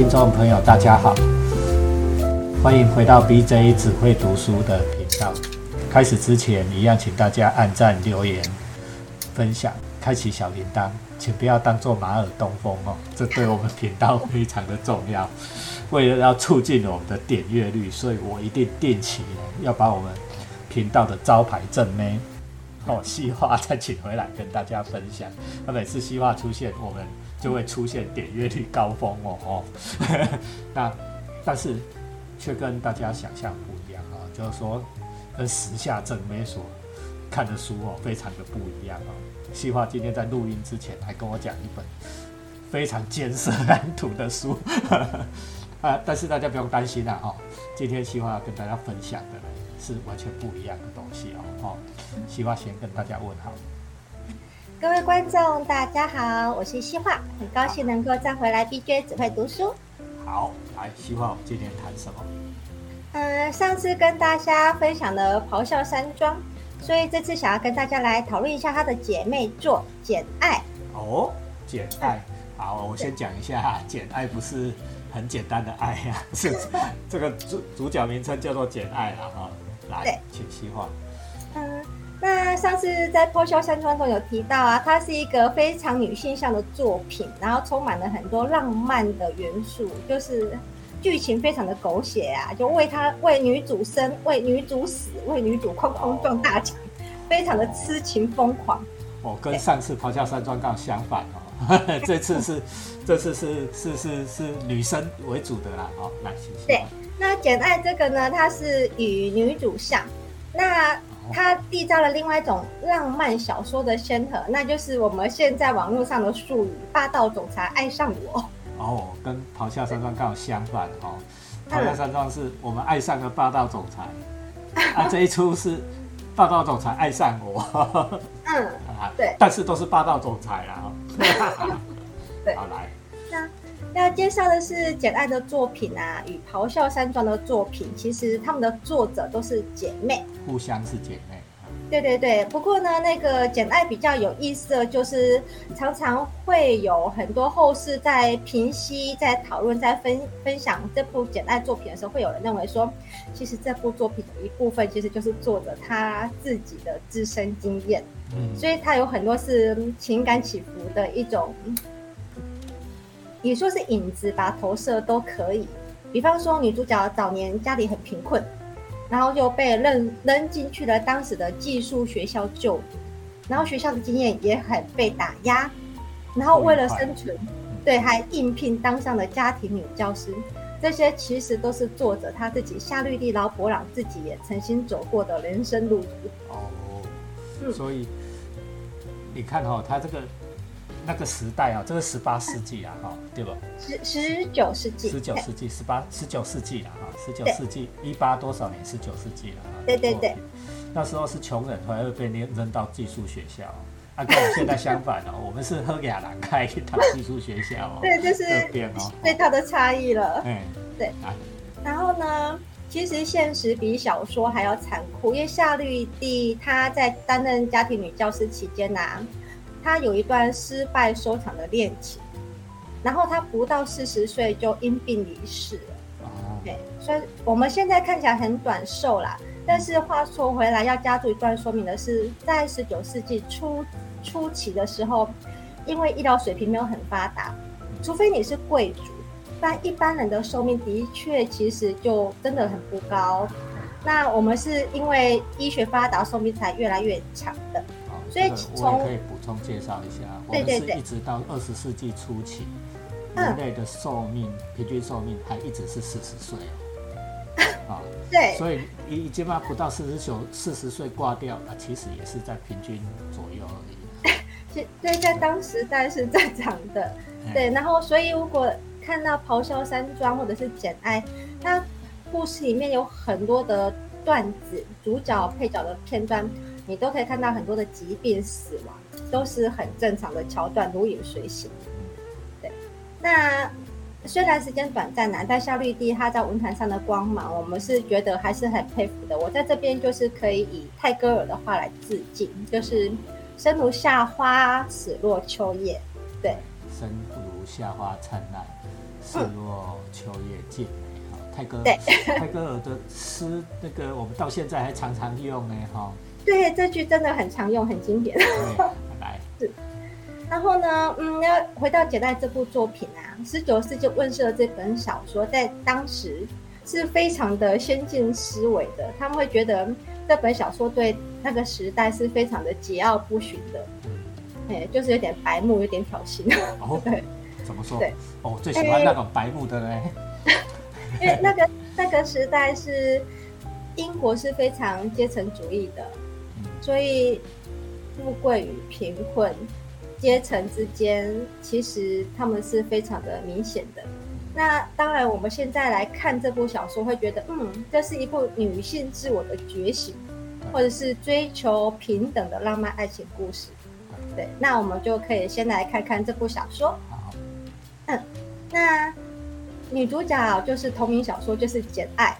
听众朋友，大家好，欢迎回到 BJ 只会读书的频道。开始之前，一样请大家按赞、留言、分享、开启小铃铛，请不要当做马耳东风哦，这对我们频道非常的重要。为了要促进我们的点阅率，所以我一定定期要把我们频道的招牌正妹哦，西化再请回来跟大家分享。那每次西化出现，我们就会出现点阅率高峰哦哦。那但是却跟大家想象不一样啊，就是说跟时下正妹所看的书哦，非常的不一样哦。西化今天在录音之前还跟我讲一本非常艰涩难读的书。啊！但是大家不用担心啦，哦，今天西化要跟大家分享的呢是完全不一样的东西哦，哦，西化先跟大家问好。各位观众，大家好，我是西化，很高兴能够再回来 BJ 只会读书。好，来西化，我们今天谈什么？呃，上次跟大家分享了《咆哮山庄》，所以这次想要跟大家来讨论一下她的姐妹作《简爱》。哦，《简爱》好，我先讲一下，《简爱》不是。很简单的爱呀，是这个主主角名称叫做简爱了哈。来，请细化。嗯，那上次在《破晓山庄》中有提到啊，它是一个非常女性向的作品，然后充满了很多浪漫的元素，就是剧情非常的狗血啊，就为她为女主生，为女主死，为女主哐哐撞大墙，非常的痴情疯狂。哦，跟上次《咆哮山庄》刚好相反哦。这次是，这次是是是是女生为主的啦，哦，来，谢谢。对，那《简爱》这个呢，它是与女主像，那它缔造了另外一种浪漫小说的先河，那就是我们现在网络上的术语“霸道总裁爱上我”。哦，跟《咆哮山庄》刚好相反哦，《咆哮山庄》是我们爱上了霸道总裁，啊，这一出是霸道总裁爱上我。嗯，对，但是都是霸道总裁啦。对，好来。那要介绍的是《简爱》的作品啊，与《咆哮山庄》的作品，其实他们的作者都是姐妹，互相是姐妹。对对对，不过呢，那个《简爱》比较有意思的就是，常常会有很多后世在评析、在讨论、在分分享这部《简爱》作品的时候，会有人认为说，其实这部作品的一部分其实就是作者他自己的自身经验。所以他有很多是情感起伏的一种，你说是影子吧，投射都可以。比方说，女主角早年家里很贫困，然后就被扔扔进去了当时的寄宿学校就读，然后学校的经验也很被打压，然后为了生存，对，还应聘当上了家庭女教师。这些其实都是作者他自己夏绿蒂劳勃朗自己也曾经走过的人生路途。哦，所以。你看哈，他这个那个时代啊，这个十八世纪啊，哈，对吧？十十九世纪，十九世纪，十八十九世纪了哈，十九世纪一八多少年？十九世纪了哈。对对对，那时候是穷人，还会被扔扔到寄宿学校，啊，跟我们现在相反哦，我们是喝雅兰开一套寄宿学校哦。对，就是最大的差异了。嗯，对。然后呢？其实现实比小说还要残酷，因为夏绿蒂她在担任家庭女教师期间呐，她有一段失败收场的恋情，然后他不到四十岁就因病离世了。哦，对，所以我们现在看起来很短寿啦，但是话说回来，要加注一段说明的是，在十九世纪初初期的时候，因为医疗水平没有很发达，除非你是贵族。但一般人的寿命的确其实就真的很不高，那我们是因为医学发达，寿命才越来越长的。所以从充介绍一下，我们是一直到二十世纪初期，人类的寿命平均寿命还一直是四十岁哦。啊，对，所以已经嘛不到四十九四十岁挂掉，啊其实也是在平均左右而已。对，在当时代是正常的。对，然后所以如果看到《咆哮山庄》或者是《简爱》，它故事里面有很多的段子，主角配角的片段，你都可以看到很多的疾病、死亡，都是很正常的桥段，如影随形。对，那虽然时间短暂呐，但夏绿蒂她在文坛上的光芒，我们是觉得还是很佩服的。我在这边就是可以以泰戈尔的话来致敬，就是“生如夏花，死若秋叶”。对，生不如夏花灿烂。死若秋叶静美。哈，泰戈对泰戈尔的诗，那个我们到现在还常常用呢。哈，对，这句真的很常用，很经典。对，来，然后呢，嗯，要回到《简爱》这部作品啊，十九世纪问世的这本小说，在当时是非常的先进思维的。他们会觉得这本小说对那个时代是非常的桀骜不驯的，哎，就是有点白目，有点挑衅。哦，对，怎么说？对，哦，最喜欢那种白目的嘞。因为那个那个时代是英国是非常阶层主义的，所以富贵与贫困阶层之间，其实他们是非常的明显的。那当然，我们现在来看这部小说，会觉得，嗯，这是一部女性自我的觉醒，或者是追求平等的浪漫爱情故事。对，那我们就可以先来看看这部小说。好，那女主角就是同名小说，就是简爱。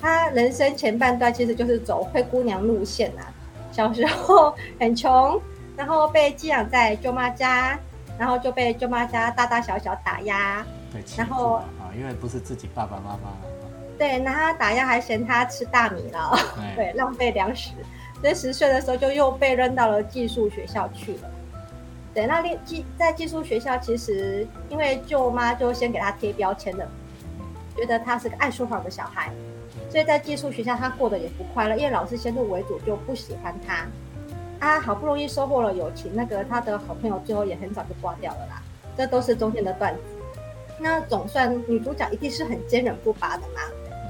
她人生前半段其实就是走灰姑娘路线啊，小时候 很穷，然后被寄养在舅妈家，然后就被舅妈家大大小小打压，对，然后啊，因为不是自己爸爸妈妈。对，拿他打压还嫌他吃大米了，对，浪费粮食。所以十岁的时候就又被扔到了寄宿学校去了。对，那寄寄在寄宿学校，其实因为舅妈就先给他贴标签了，觉得他是个爱说谎的小孩，所以在寄宿学校他过得也不快乐，因为老师先入为主就不喜欢他。啊，好不容易收获了友情，那个他的好朋友最后也很早就挂掉了啦，这都是中间的段子。那总算女主角一定是很坚韧不拔的嘛，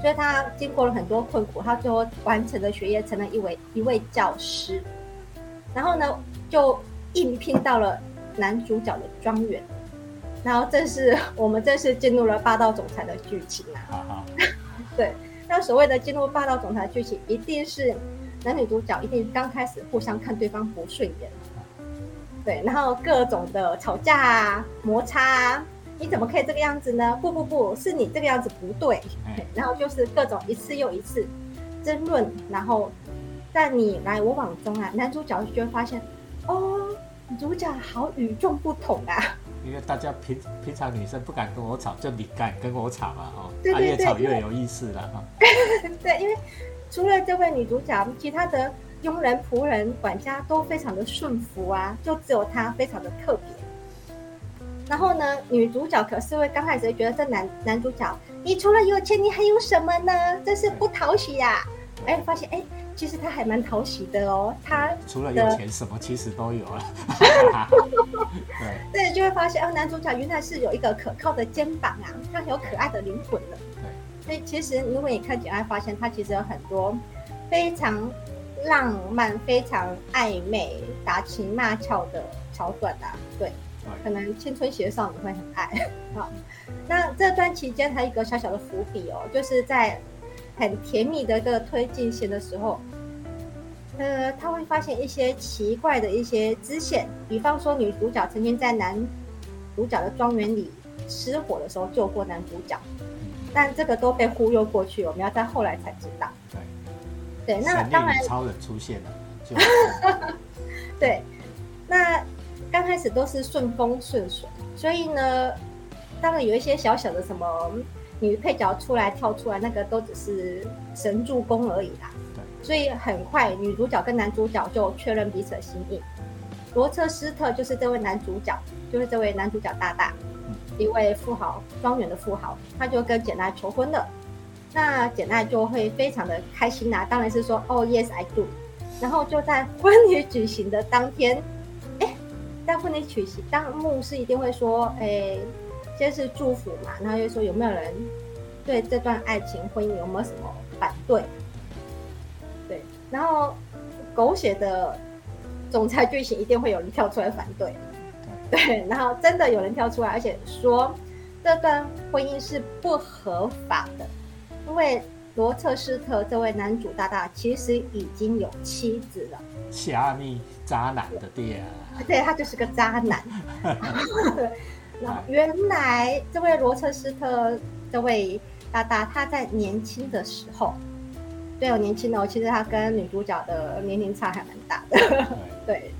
所以她经过了很多困苦，她最后完成了学业，成了一位一位教师。然后呢，就应聘到了男主角的庄园，然后这是 我们正式进入了霸道总裁的剧情啊。对，那所谓的进入霸道总裁剧情，一定是男女主角一定刚开始互相看对方不顺眼，对，然后各种的吵架啊、摩擦啊，你怎么可以这个样子呢？不不不，是你这个样子不对，哎然后就是各种一次又一次争论，然后在你来我往中啊，男主角就会发现，哦，女主角好与众不同啊。因为大家平平常女生不敢跟我吵，就你敢跟我吵嘛，哦，啊，对对对越吵越有意思了哈。对，因为除了这位女主角，其他的佣人、仆人、管家都非常的顺服啊，就只有她非常的特别。然后呢，女主角可是会刚开始会觉得这男男主角，你除了有钱，你还有什么呢？真是不讨喜呀、哎，发现哎，其实他还蛮讨喜的哦。他除了有钱，什么其实都有 了。对对就会发现哦，男主角原来是有一个可靠的肩膀啊，他有可爱的灵魂了。对，所以其实如果你看《简爱》，发现他其实有很多非常浪漫、非常暧昧、打情骂俏的桥段啊。对，可能青春期的少女会很爱。好，那这段期间还有一个小小的伏笔哦，就是在很甜蜜的一个推进线的时候，呃，他会发现一些奇怪的一些支线，比方说女主角曾经在男主角的庄园里失火的时候救过男主角。但这个都被忽悠过去，我们要在后来才知道。对，对，那当然超人出现了，就 对，那刚开始都是顺风顺水，所以呢，当然有一些小小的什么女配角出来跳出来，那个都只是神助攻而已啦。对，所以很快女主角跟男主角就确认彼此的心意。罗彻斯特就是这位男主角，就是这位男主角大大，一位富豪，庄园的富豪，他就跟简爱求婚了。那简爱就会非常的开心呐、当然是说哦，yes I do。然后就在婚礼举行的当天，哎，在婚礼举行，当牧师一定会说，哎，先是祝福嘛，然后又说有没有人对这段爱情婚姻有没有什么反对？对，然后狗血的总裁剧情一定会有人跳出来反对，对，然后真的有人跳出来，而且说这段婚姻是不合法的，因为罗彻斯特这位男主大大其实已经有妻子了，虾米渣男的爹啊，对他就是个渣男。然后原来这位罗彻斯特这位大大，他在年轻的时候，对哦，年轻哦，其实他跟女主角的年龄差还蛮大的。对，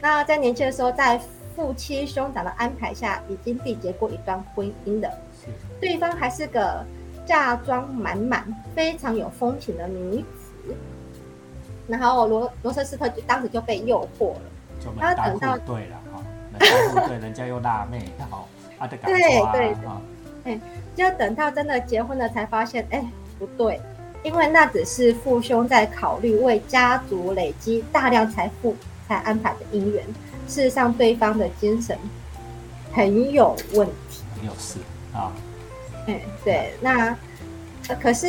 那在年轻的时候，在父亲兄长的安排下，已经缔结过一段婚姻的。对方还是个嫁妆满满、非常有风情的女子。然后罗罗彻斯特就当时就被诱惑了。就门当户对了对，人家又辣妹，好，啊的感觉啊，哎，就等到真的结婚了，才发现，哎，不对，因为那只是父兄在考虑为家族累积大量财富才安排的姻缘，事实上对方的精神很有问题，很有事啊，哎，对，那可是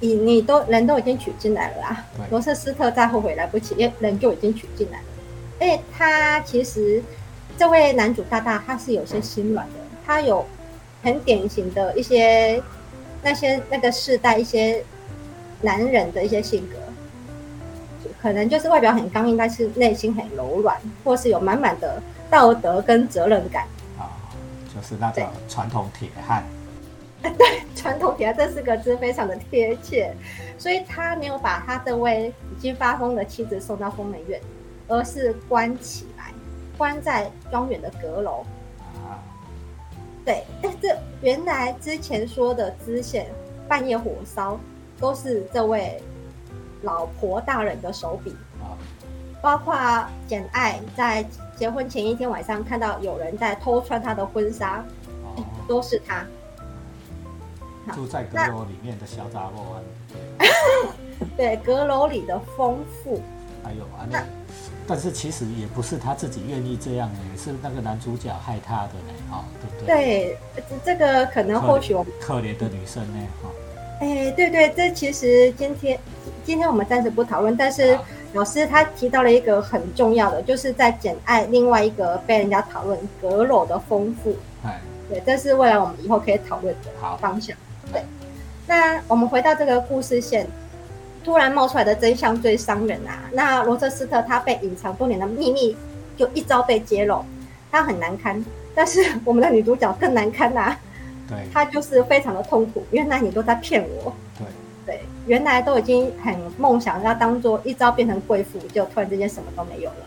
你你都人都已经娶进来了啦，罗瑟斯特再后悔来不及，人就已经娶进来了。哎，他其实这位男主大大他是有些心软的，他有很典型的一些那些那个世代一些男人的一些性格，可能就是外表很刚硬，但是内心很柔软，或是有满满的道德跟责任感啊，就是那种传统铁汉。对，传统铁汉这四个字非常的贴切，所以他没有把他这位已经发疯的妻子送到疯人院。而是关起来，关在庄园的阁楼。啊，对，哎，这原来之前说的支线半夜火烧，都是这位老婆大人的手笔啊。包括简爱在结婚前一天晚上看到有人在偷穿她的婚纱，都是他。住在阁楼里面的小杂货。对，阁楼里的丰富。还有啊，那。但是其实也不是他自己愿意这样的，是那个男主角害他的呢，哈，对不对？对，这个可能或许我们可怜的女生呢，哈。哎，对对，这其实今天今天我们暂时不讨论，但是老师他提到了一个很重要的，就是在简爱另外一个被人家讨论阁楼的丰富，哎，对，这是未来我们以后可以讨论的方向。对，那我们回到这个故事线。突然冒出来的真相最伤人啊！那罗彻斯特他被隐藏多年的秘密，就一朝被揭露，他很难堪。但是我们的女主角更难堪呐，对，她就是非常的痛苦。原来你都在骗我，对对，原来都已经很梦想要当做一朝变成贵妇，就突然之间什么都没有了。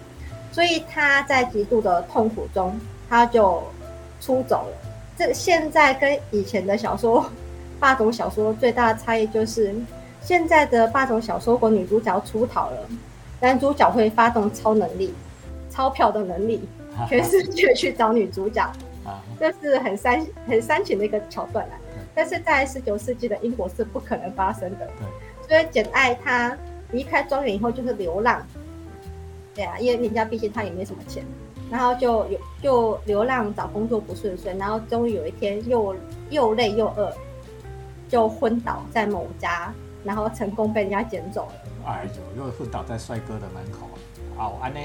所以她在极度的痛苦中，她就出走了。这现在跟以前的小说霸总小说最大的差异就是。现在的霸总小说，如果女主角出逃了，男主角会发动超能力、钞票的能力，全世界去找女主角，这是很煽很煽情的一个桥段啊。但是在十九世纪的英国是不可能发生的。所以简爱她离开庄园以后就是流浪，对啊，因为人家毕竟她也没什么钱，然后就有就流浪找工作不顺遂，然后终于有一天又又累又饿，就昏倒在某家。然后成功被人家捡走了。哎呦，又昏倒在帅哥的门口。好，安呢？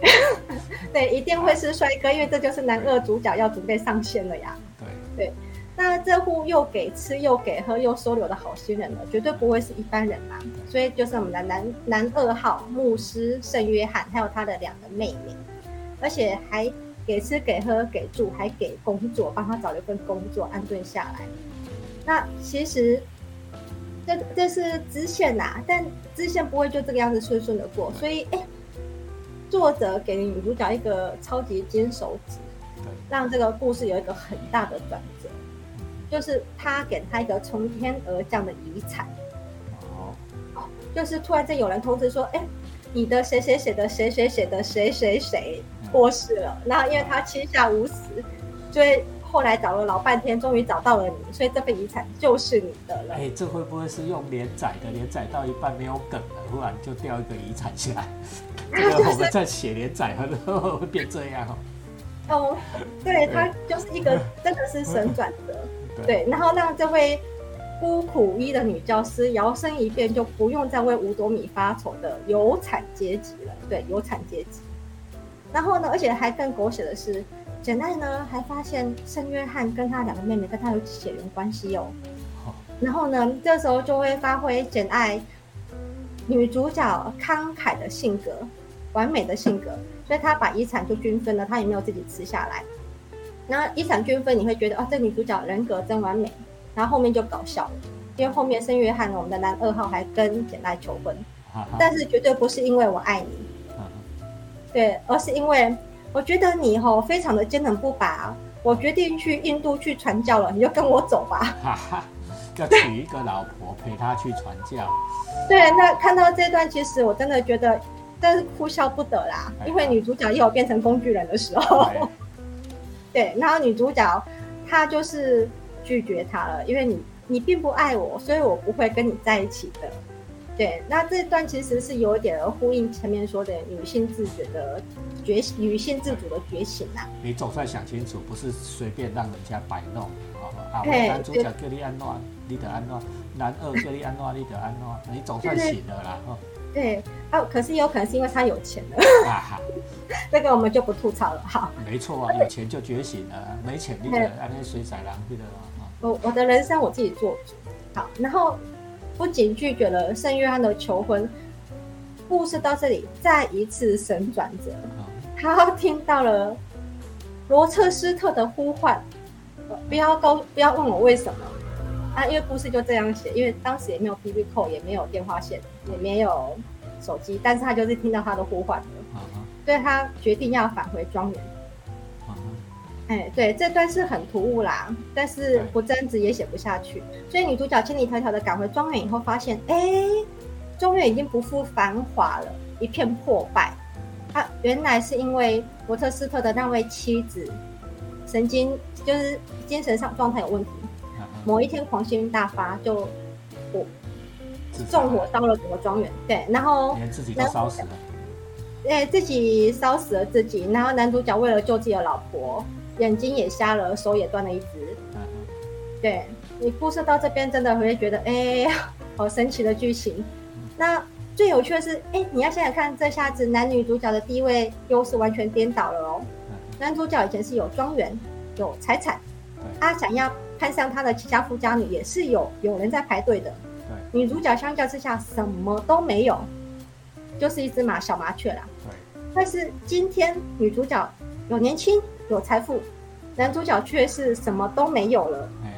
对，一定会是帅哥，因为这就是男二主角要准备上线了呀。对对，那这户又给吃又给喝又收留的好心人呢，绝对不会是一般人嘛。所以就是我们的男男二号牧师圣约翰，还有他的两个妹妹，而且还给吃给喝给住，还给工作，帮他找了一份工作安顿下来。那其实。这这是支线呐，但支线不会就这个样子顺顺的过，所以哎，作者给女主角一个超级金手指，让这个故事有一个很大的转折，就是他给他一个从天而降的遗产，哦，就是突然间有人通知说，哎，你的谁谁写的谁谁写的谁谁谁过世了，然后因为他膝下无死，所以。后来找了老半天，终于找到了你，所以这份遗产就是你的了。哎，这会不会是用连载的？连载到一半没有梗了，忽然就掉一个遗产下来？这个我们在写连载会不会变这样哦。哦，对，它就是一个真的是神转折。对，然后让这位孤苦医的女教师摇身一变，就不用再为五斗米发愁的有产阶级了。对，有产阶级。然后呢，而且还更狗血的是。简爱呢，还发现圣约翰跟他两个妹妹跟他有血缘关系哦。然后呢，这时候就会发挥简爱女主角慷慨的性格、完美的性格，所以她把遗产就均分了，她也没有自己吃下来。那遗产均分，你会觉得哦，这女主角人格真完美。然后后面就搞笑了，因为后面圣约翰我们的男二号还跟简爱求婚，但是绝对不是因为我爱你，对，而是因为。我觉得你吼非常的坚韧不拔，我决定去印度去传教了，你就跟我走吧。哈哈，要娶一个老婆陪他去传教。对，那看到这段，其实我真的觉得，真是哭笑不得啦。哎因为女主角也有变成工具人的时候。对 对，然后女主角她就是拒绝他了，因为你你并不爱我，所以我不会跟你在一起的。对，那这段其实是有一点呼应前面说的女性自觉的觉醒，女性自主的觉醒啊。你总算想清楚，不是随便让人家摆弄。哦啊，我嘿男主角叫你安诺，你得安诺；男二叫你安诺，你得安诺。你总算醒了啦，哦，对，啊，可是有可能是因为他有钱了，哈哈，这个我们就不吐槽了。哈，没错啊，有钱就觉醒了，没钱你得安尼水仔狼去的啊。我我的人生我自己做主。好，然后不仅拒绝了圣约翰的求婚，故事到这里再一次神转折，哦他听到了罗彻斯特的呼唤，呃不要告不要问我为什么。啊，因为故事就这样写，因为当时也没有 B B 扣，也没有电话线，也没有手机，但是他就是听到他的呼唤所以他决定要返回庄园。哎，对，这段是很突兀啦，但是对不争执也写不下去，所以女主角千里迢迢的赶回庄园以后，发现，哎，庄园已经不复繁华了，一片破败。啊，原来是因为伯特斯特的那位妻子神经就是精神上状态有问题，某一天狂性大发，就自杀纵火烧了整个庄园。对，然后连自己都烧死了。哎，自己烧死了自己，然后男主角为了救自己的老婆，眼睛也瞎了，手也断了一只。啊哈对你故事到这边，真的会觉得，哎、好神奇的剧情。那最有趣的是，哎、你要想想看，这下子男女主角的地位优势完全颠倒了哦。嗯男主角以前是有庄园、有财产，他想要攀上他的其家富家女，也是有有人在排队的。对女主角相较之下什么都没有，就是一只马小麻雀啦。对，但是今天女主角有年轻有财富，男主角却是什么都没有了。哎，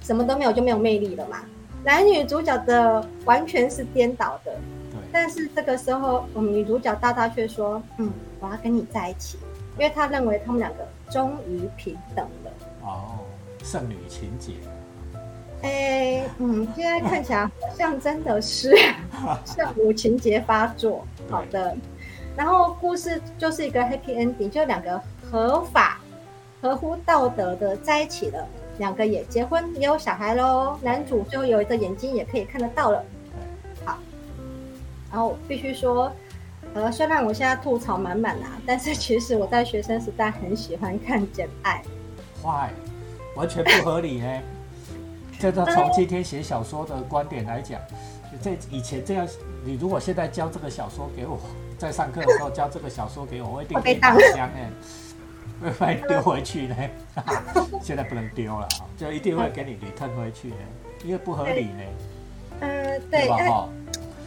什么都没有就没有魅力了嘛。男女主角的完全是颠倒的，对，但是这个时候，我们女主角大大却说：“嗯，我要跟你在一起，因为她认为他们两个终于平等了。哦，剩女情节，”哎，嗯，现在看起来好像真的是 圣母情节发作。好的，然后故事就是一个 happy ending，就两个合法、合乎道德的在一起了，两个也结婚，也有小孩喽。男主最后有一个眼睛也可以看得到了。好，然后必须说，呃，虽然我现在吐槽满满啊，但是其实我在学生时代很喜欢看《简爱》。坏，完全不合理呢。这个从今天写小说的观点来讲，这以前这样，你如果现在教这个小说给我，在上课的时候教这个小说给我，我一定给你打枪哎，会把你丢回去呢。现在不能丢了，就一定会给你 return 回去呢，因为不合理呢，嗯、对，吧？哎哈。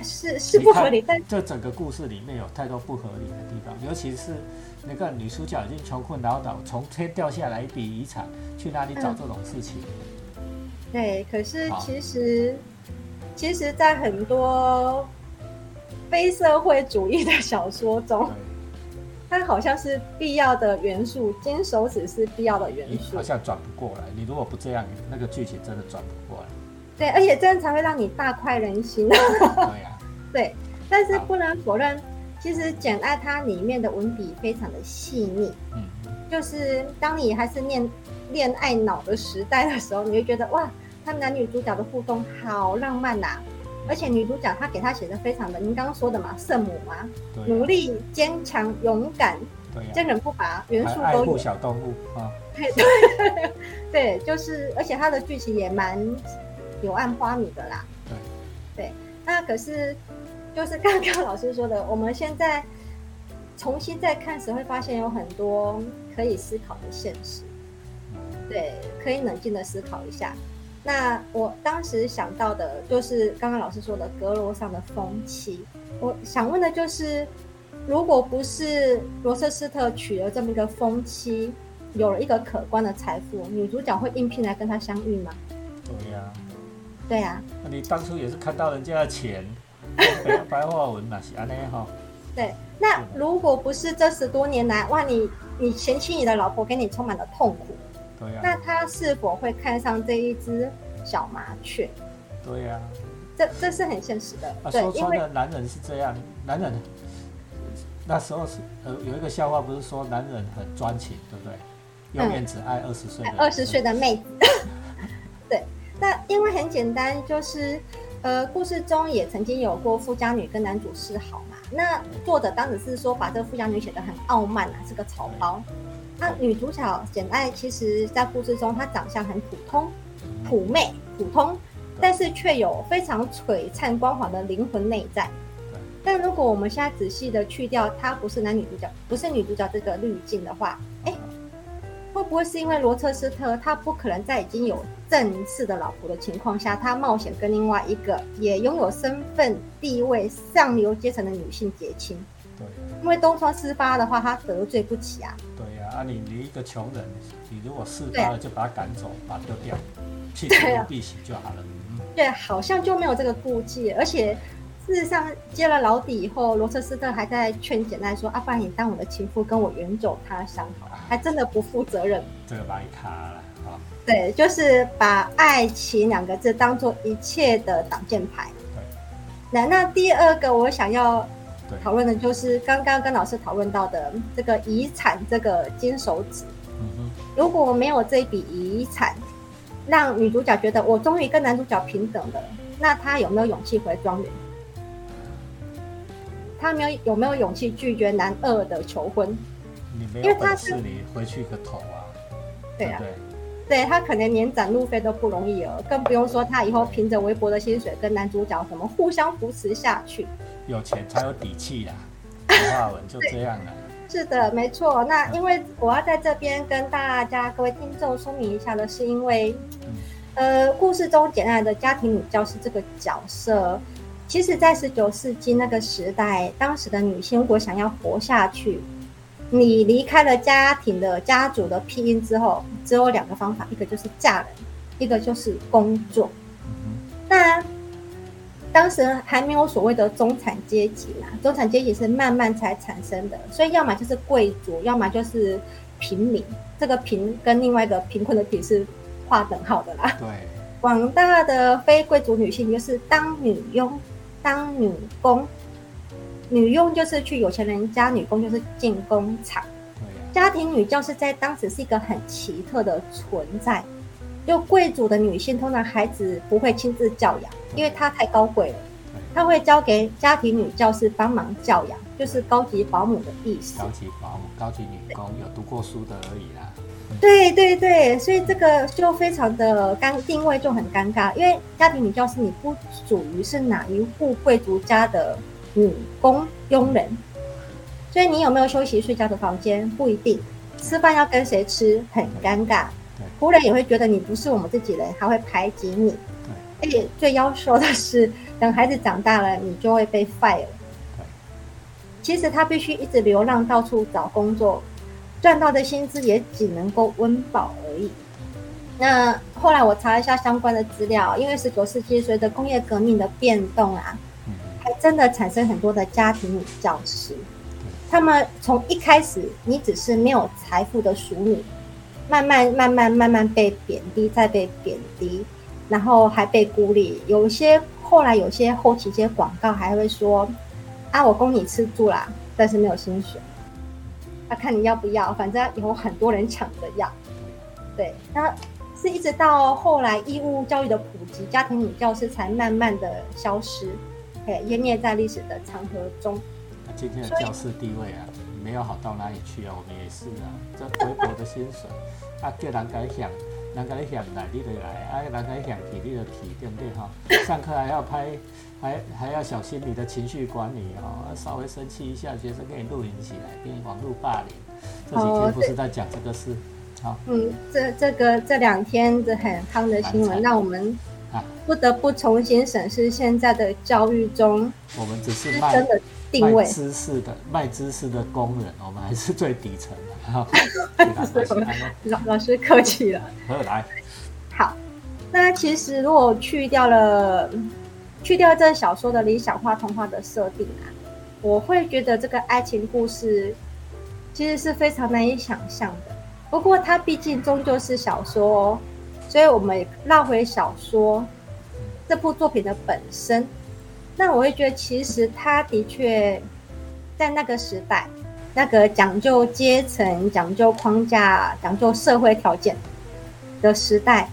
是是不合理，但这整个故事里面有太多不合理的地方，尤其是那个女主角已经穷困潦倒，从天掉下来一笔遗产，去哪里找这种事情？对，可是其实，其实，在很多非社会主义的小说中对，，它好像是必要的元素，金手指是必要的元素好。像转不过来。你如果不这样，那个剧情真的转不过来。对，而且这样才会让你大快人心。对呀、对，但是不能否认，其实《简爱》它里面的文笔非常的细腻。嗯，就是当你还是念恋爱脑的时代的时候，你会觉得哇，他们男女主角的互动好浪漫呐、而且女主角她给她写的非常的，您刚刚说的嘛，圣母嘛，对、努，力、坚强、勇敢，坚韧不拔，元素都有。小动物啊，对 对对，就是，而且它的剧情也蛮柳暗花明的啦。对，对，那可是就是刚刚老师说的，我们现在重新再看时，会发现有很多可以思考的现实。对，可以冷静的思考一下。那我当时想到的就是刚刚老师说的阁楼上的风气。我想问的就是，如果不是罗瑟斯特娶了这么一个风妻，有了一个可观的财富，女主角会应聘来跟他相遇吗？对呀、对啊，那你当初也是看到人家的钱，白 白话文嘛是安尼哈，对，那如果不是这十多年来，哇，你你嫌弃你的老婆给你充满了痛苦，对呀、那他是否会看上这一只小麻雀？对呀、这这是很现实的，啊，对，说穿因为了男人是这样，男人那时候是呃有一个笑话，不是说男人很专情，对不对？永远只爱二十岁的二十岁的妹子，对，那因为很简单，就是呃，故事中也曾经有过富家女跟男主示好嘛。那作者当时是说把这个富家女写得很傲慢啊，是个草包。那女主角简爱其实在故事中她长相很普通、普媚、普通，但是却有非常璀璨光环的灵魂内在。但如果我们现在仔细的去掉她不是男女主角，不是女主角这个滤镜的话，哎，会不会是因为罗彻斯特他不可能在已经有正式的老婆的情况下，他冒险跟另外一个也拥有身份地位上流阶层的女性结亲？对、因为东窗事发的话，他得罪不起啊。啊，你你一个穷人，你如果事发了就把他赶走，把他丢掉，弃之必喜就好了。嗯，对，好像就没有这个顾忌，而且事实上接了老底以后，罗彻斯特还在劝简奈说：“啊，不然你当我的情妇，跟我远走他乡好了。”还真的不负责任。这个把你卡了啊。对，就是把爱情两个字当做一切的挡箭牌。对，那那第二个我想要对，讨论的就是刚刚跟老师讨论到的这个遗产这个金手指。如果没有这一笔遗产，让女主角觉得我终于跟男主角平等了，那她有没有勇气回庄园？她没有有没有勇气拒绝男二的求婚？你没因为他有本事，是你回去个头啊，对啊？对她可能连展路费都不容易了，更不用说她以后凭着微薄的薪水跟男主角什么互相扶持下去。有钱才有底气啦。白话文就这样了。是的，没错。那因为我要在这边跟大家各位听众说明一下的是，因为呃，故事中简爱的家庭女教师这个角色，其实在十九世纪那个时代，当时的女性如果想要活下去，你离开了家庭的家族的庇荫之后，只有两个方法，一个就是嫁人，一个就是工作。嗯那当时还没有所谓的中产阶级嘛，中产阶级是慢慢才产生的，所以要么就是贵族，要么就是平民。这个贫跟另外一个贫困的贫是划等号的啦。对，广大的非贵族女性就是当女佣、当女工。女佣就是去有钱人家，女工就是进工厂。对、家庭女教师在当时是一个很奇特的存在。就贵族的女性，通常孩子不会亲自教养，因为她太高贵了，她会交给家庭女教师帮忙教养，就是高级保姆的意思高。级保姆、高级女工，有读过书的而已啦。对对对，所以这个就非常的尴定位就很尴尬，因为家庭女教师你不属于是哪一户贵族家的女工佣人，所以你有没有休息睡觉的房间不一定，吃饭要跟谁吃很尴尬对，仆人也会觉得你不是我们自己人，还会排挤你，而且最要说的是，等孩子长大了，你就会被 fire 了。其实他必须一直流浪，到处找工作，赚到的薪资也只能够温饱而已。那后来我查一下相关的资料，因为十九世纪随着工业革命的变动啊，嗯。还真的产生很多的家庭教师。他们从一开始，你只是没有财富的淑女，慢慢慢慢慢慢被贬低，再被贬低，然后还被孤立。有些后来有些后期一些广告还会说：“啊，我供你吃住啦，但是没有薪水。啊，看你要不要，反正有很多人抢着要。”对，那是一直到后来义务教育的普及，家庭女教师才慢慢的消失，哎，湮灭在历史的长河中。今天的教师地位啊，没有好到哪里去啊，我们也是啊，这微薄的薪水啊，叫人家想，人家你想来你就来，啊，人家想去你就去，对不对哈？上课还要拍，还还要小心你的情绪管理哦，稍微生气一下，学生给你录影起来，给你网络霸凌。这几天不是在讲这个事，好嗯，这这个这两天的很夯的新闻，让我们啊，不得不重新审视现在的教育中我们只是卖师生的定位。卖知识的卖知识的工人，我们还是最底层的老 老师客气了。好来，好，那其实如果去掉了去掉这小说的理想化童话的设定啊，我会觉得这个爱情故事其实是非常难以想象的。不过它毕竟终究是小说，所以我们绕回小说这部作品的本身。那我会觉得，其实他的确在那个时代，那个讲究阶层、讲究框架、讲究社会条件的时代，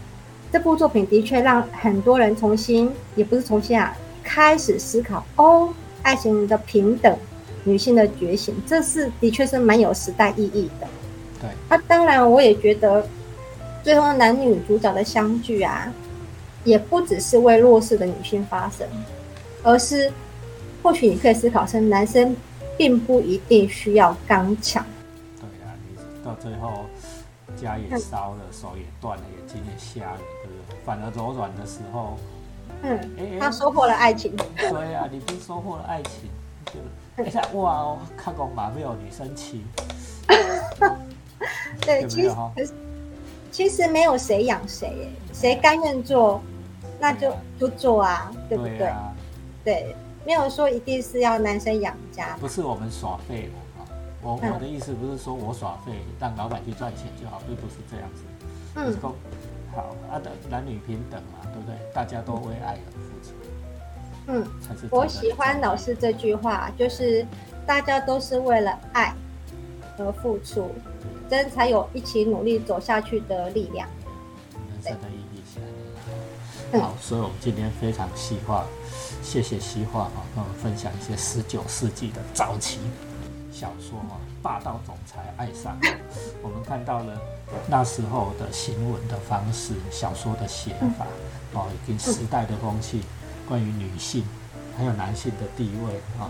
这部作品的确让很多人重新，也不是重新啊，开始思考哦，爱情的平等、女性的觉醒，这是的确是蛮有时代意义的。对，那当然，我也觉得最后男女主角的相聚啊，也不只是为弱势的女性发声。而是，或许你可以思考，是男生并不一定需要刚强。对啊，你到最后家也烧了，手也断了，眼睛也瞎了，对不对？反而柔软的时候，嗯，他收获了爱情。对啊，你不收获了爱情，就一下哇，看过马没有女生气。对，其实其实没有谁养谁，谁甘愿做，那就就做啊，对不对？对，没有说一定是要男生养家，不是我们耍废了啊！我我的意思不是说我耍废，让老板去赚钱就好，并不是这样子。嗯，好啊，的男女平等嘛，对不对？大家都为爱而付出。嗯，我喜欢老师这句话，就是大家都是为了爱而付出，真才有一起努力走下去的力量。人生的好，所以我们今天非常细化。谢谢西化啊，跟我们分享一些十九世纪的早期小说啊，霸道总裁爱上。我们看到了那时候的行文的方式，小说的写法哦，以及时代的风气，关于女性还有男性的地位啊，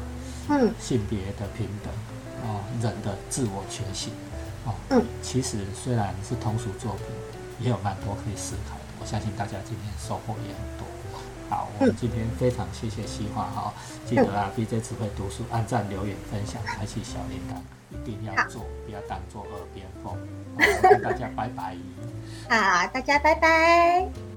嗯，性别的平等啊，人的自我觉醒啊，嗯，其实虽然是通俗作品，也有蛮多可以思考的。我相信大家今天收获也很多。好，我们今天非常谢谢西华哈，记得啊，B J 只会读书，按赞、留言、分享，开启小铃铛，一定要做，不要当做耳边风。跟大家拜拜。好，大家拜拜。